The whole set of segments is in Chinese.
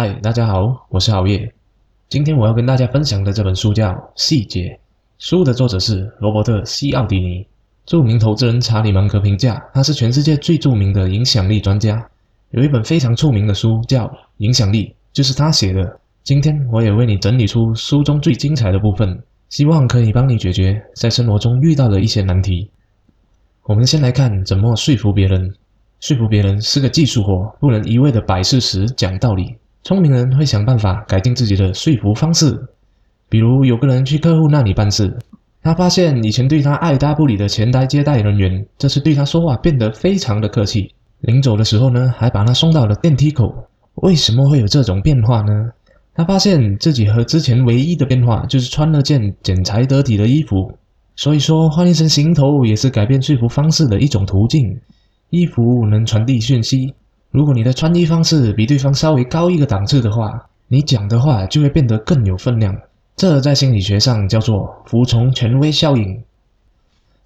嗨，大家好，我是熬夜。今天我要跟大家分享的这本书叫《细节》，书的作者是罗伯特西奥迪尼。著名投资人查理·芒格评价他是全世界最著名的影响力专家。有一本非常出名的书叫《影响力》，就是他写的。今天我也为你整理出书中最精彩的部分，希望可以帮你解决在生活中遇到的一些难题。我们先来看怎么说服别人。说服别人是个技术活，不能一味的摆事实、讲道理。聪明人会想办法改进自己的说服方式。比如，有个人去客户那里办事，他发现以前对他爱答不理的前台接待人员，这次对他说话变得非常的客气。临走的时候呢，还把他送到了电梯口。为什么会有这种变化呢？他发现自己和之前唯一的变化就是穿了件剪裁得体的衣服。所以说，换一身行头也是改变说服方式的一种途径。衣服能传递讯息。如果你的穿衣方式比对方稍微高一个档次的话，你讲的话就会变得更有分量。这在心理学上叫做服从权威效应。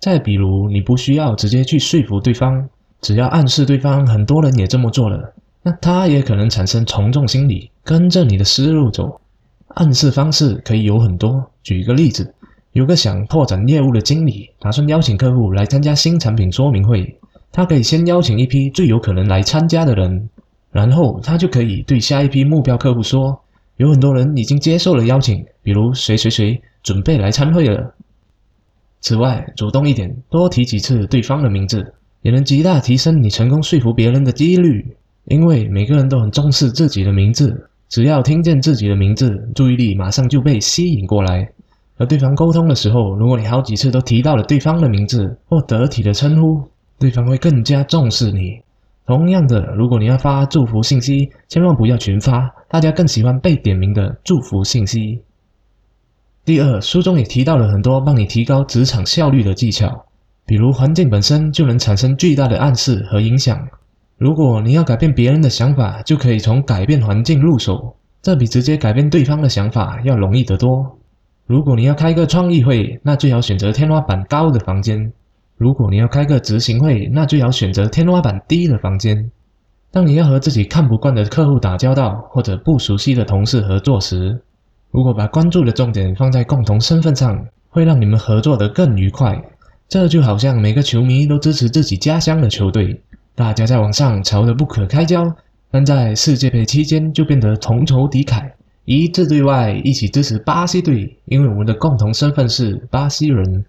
再比如，你不需要直接去说服对方，只要暗示对方很多人也这么做了，那他也可能产生从众心理，跟着你的思路走。暗示方式可以有很多。举一个例子，有个想拓展业务的经理，打算邀请客户来参加新产品说明会。他可以先邀请一批最有可能来参加的人，然后他就可以对下一批目标客户说：“有很多人已经接受了邀请，比如谁谁谁准备来参会了。”此外，主动一点，多提几次对方的名字，也能极大提升你成功说服别人的几率。因为每个人都很重视自己的名字，只要听见自己的名字，注意力马上就被吸引过来。和对方沟通的时候，如果你好几次都提到了对方的名字或得体的称呼，对方会更加重视你。同样的，如果你要发祝福信息，千万不要群发，大家更喜欢被点名的祝福信息。第二，书中也提到了很多帮你提高职场效率的技巧，比如环境本身就能产生巨大的暗示和影响。如果你要改变别人的想法，就可以从改变环境入手，这比直接改变对方的想法要容易得多。如果你要开个创意会，那最好选择天花板高的房间。如果你要开个执行会，那最好选择天花板低的房间。当你要和自己看不惯的客户打交道，或者不熟悉的同事合作时，如果把关注的重点放在共同身份上，会让你们合作得更愉快。这就好像每个球迷都支持自己家乡的球队，大家在网上吵得不可开交，但在世界杯期间就变得同仇敌忾，一致对外，一起支持巴西队，因为我们的共同身份是巴西人。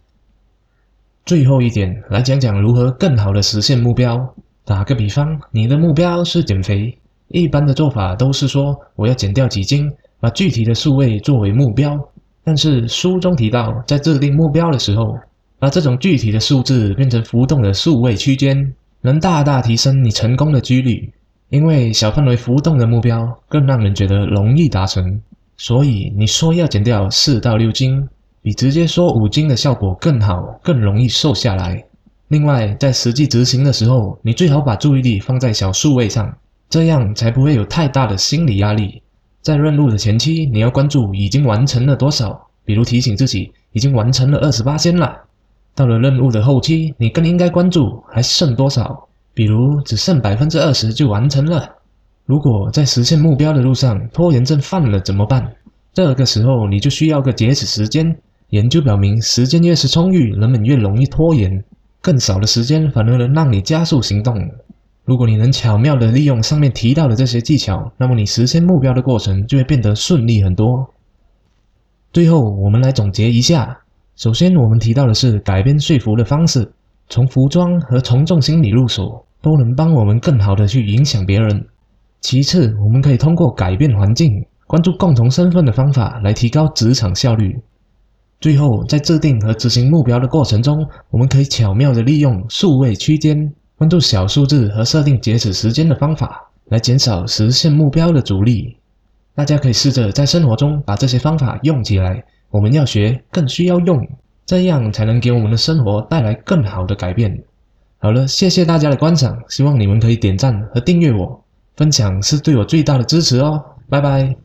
最后一点，来讲讲如何更好的实现目标。打个比方，你的目标是减肥，一般的做法都是说我要减掉几斤，把具体的数位作为目标。但是书中提到，在制定目标的时候，把这种具体的数字变成浮动的数位区间，能大大提升你成功的几率。因为小范围浮动的目标更让人觉得容易达成，所以你说要减掉四到六斤。比直接说五斤的效果更好，更容易瘦下来。另外，在实际执行的时候，你最好把注意力放在小数位上，这样才不会有太大的心理压力。在任务的前期，你要关注已经完成了多少，比如提醒自己已经完成了二十八天了。到了任务的后期，你更应该关注还剩多少，比如只剩百分之二十就完成了。如果在实现目标的路上拖延症犯了怎么办？这个时候你就需要个截止时间。研究表明，时间越是充裕，人们越容易拖延。更少的时间反而能让你加速行动。如果你能巧妙地利用上面提到的这些技巧，那么你实现目标的过程就会变得顺利很多。最后，我们来总结一下：首先，我们提到的是改变说服的方式，从服装和从众心理入手，都能帮我们更好地去影响别人。其次，我们可以通过改变环境、关注共同身份的方法来提高职场效率。最后，在制定和执行目标的过程中，我们可以巧妙地利用数位区间、关注小数字和设定截止时间的方法，来减少实现目标的阻力。大家可以试着在生活中把这些方法用起来。我们要学，更需要用，这样才能给我们的生活带来更好的改变。好了，谢谢大家的观赏，希望你们可以点赞和订阅我，分享是对我最大的支持哦。拜拜。